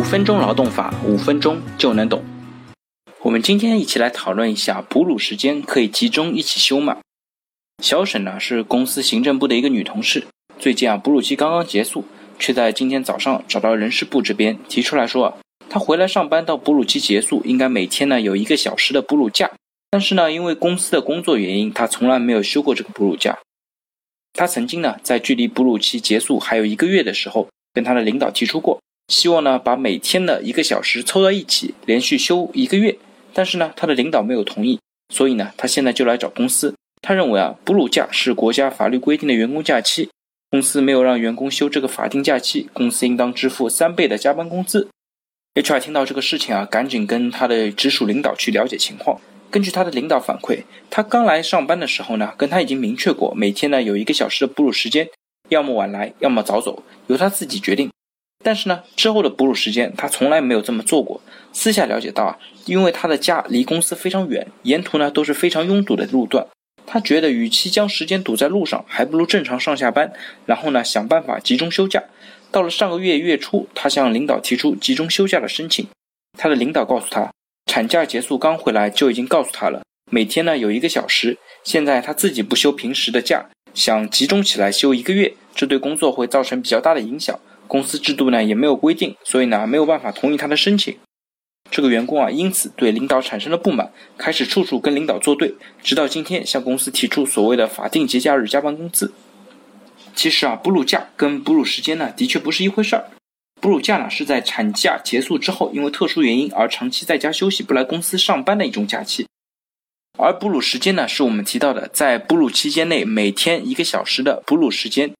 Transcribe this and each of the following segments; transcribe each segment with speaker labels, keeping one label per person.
Speaker 1: 五分钟劳动法，五分钟就能懂。我们今天一起来讨论一下，哺乳时间可以集中一起休吗？小沈呢是公司行政部的一个女同事，最近啊哺乳期刚刚结束，却在今天早上找到人事部这边提出来说啊，她回来上班到哺乳期结束，应该每天呢有一个小时的哺乳假，但是呢因为公司的工作原因，她从来没有休过这个哺乳假。她曾经呢在距离哺乳期结束还有一个月的时候，跟她的领导提出过。希望呢，把每天的一个小时凑到一起，连续休一个月。但是呢，他的领导没有同意，所以呢，他现在就来找公司。他认为啊，哺乳假是国家法律规定的员工假期，公司没有让员工休这个法定假期，公司应当支付三倍的加班工资。HR 听到这个事情啊，赶紧跟他的直属领导去了解情况。根据他的领导反馈，他刚来上班的时候呢，跟他已经明确过，每天呢有一个小时的哺乳时间，要么晚来，要么早走，由他自己决定。但是呢，之后的哺乳时间他从来没有这么做过。私下了解到啊，因为他的家离公司非常远，沿途呢都是非常拥堵的路段，他觉得与其将时间堵在路上，还不如正常上下班，然后呢想办法集中休假。到了上个月月初，他向领导提出集中休假的申请，他的领导告诉他，产假结束刚回来就已经告诉他了，每天呢有一个小时，现在他自己不休平时的假，想集中起来休一个月，这对工作会造成比较大的影响。公司制度呢也没有规定，所以呢没有办法同意他的申请。这个员工啊因此对领导产生了不满，开始处处跟领导作对，直到今天向公司提出所谓的法定节假日加班工资。其实啊，哺乳假跟哺乳时间呢的确不是一回事儿。哺乳假呢是在产假结束之后，因为特殊原因而长期在家休息不来公司上班的一种假期，而哺乳时间呢是我们提到的在哺乳期间内每天一个小时的哺乳时间。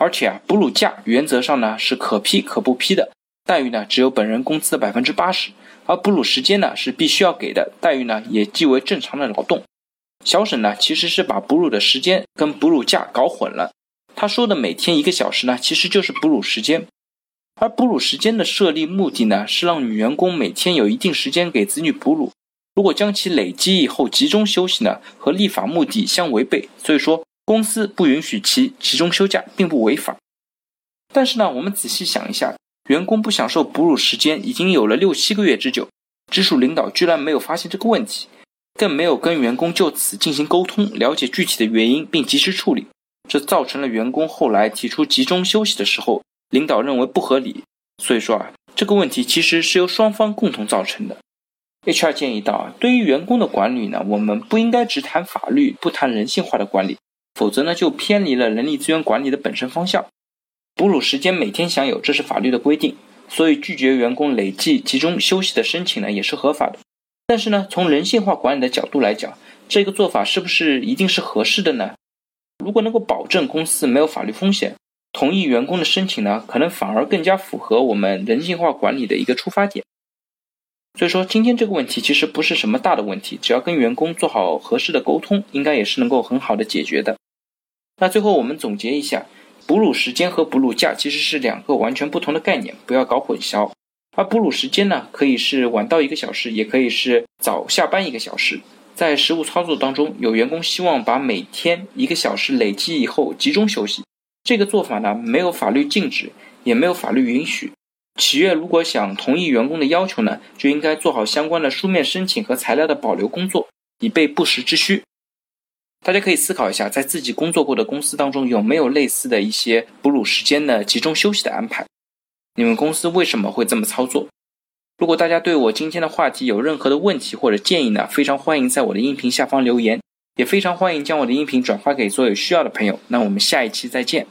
Speaker 1: 而且啊，哺乳假原则上呢是可批可不批的，待遇呢只有本人工资的百分之八十，而哺乳时间呢是必须要给的，待遇呢也即为正常的劳动。小沈呢其实是把哺乳的时间跟哺乳假搞混了，他说的每天一个小时呢其实就是哺乳时间，而哺乳时间的设立目的呢是让女员工每天有一定时间给子女哺乳，如果将其累积以后集中休息呢和立法目的相违背，所以说。公司不允许其集中休假，并不违法。但是呢，我们仔细想一下，员工不享受哺乳时间已经有了六七个月之久，直属领导居然没有发现这个问题，更没有跟员工就此进行沟通，了解具体的原因并及时处理，这造成了员工后来提出集中休息的时候，领导认为不合理。所以说啊，这个问题其实是由双方共同造成的。HR 建议到，对于员工的管理呢，我们不应该只谈法律，不谈人性化的管理。否则呢，就偏离了人力资源管理的本身方向。哺乳时间每天享有，这是法律的规定，所以拒绝员工累计集中休息的申请呢，也是合法的。但是呢，从人性化管理的角度来讲，这个做法是不是一定是合适的呢？如果能够保证公司没有法律风险，同意员工的申请呢，可能反而更加符合我们人性化管理的一个出发点。所以说，今天这个问题其实不是什么大的问题，只要跟员工做好合适的沟通，应该也是能够很好的解决的。那最后我们总结一下，哺乳时间和哺乳假其实是两个完全不同的概念，不要搞混淆。而哺乳时间呢，可以是晚到一个小时，也可以是早下班一个小时。在实务操作当中，有员工希望把每天一个小时累积以后集中休息，这个做法呢没有法律禁止，也没有法律允许。企业如果想同意员工的要求呢，就应该做好相关的书面申请和材料的保留工作，以备不时之需。大家可以思考一下，在自己工作过的公司当中，有没有类似的一些哺乳时间的集中休息的安排？你们公司为什么会这么操作？如果大家对我今天的话题有任何的问题或者建议呢，非常欢迎在我的音频下方留言，也非常欢迎将我的音频转发给所有需要的朋友。那我们下一期再见。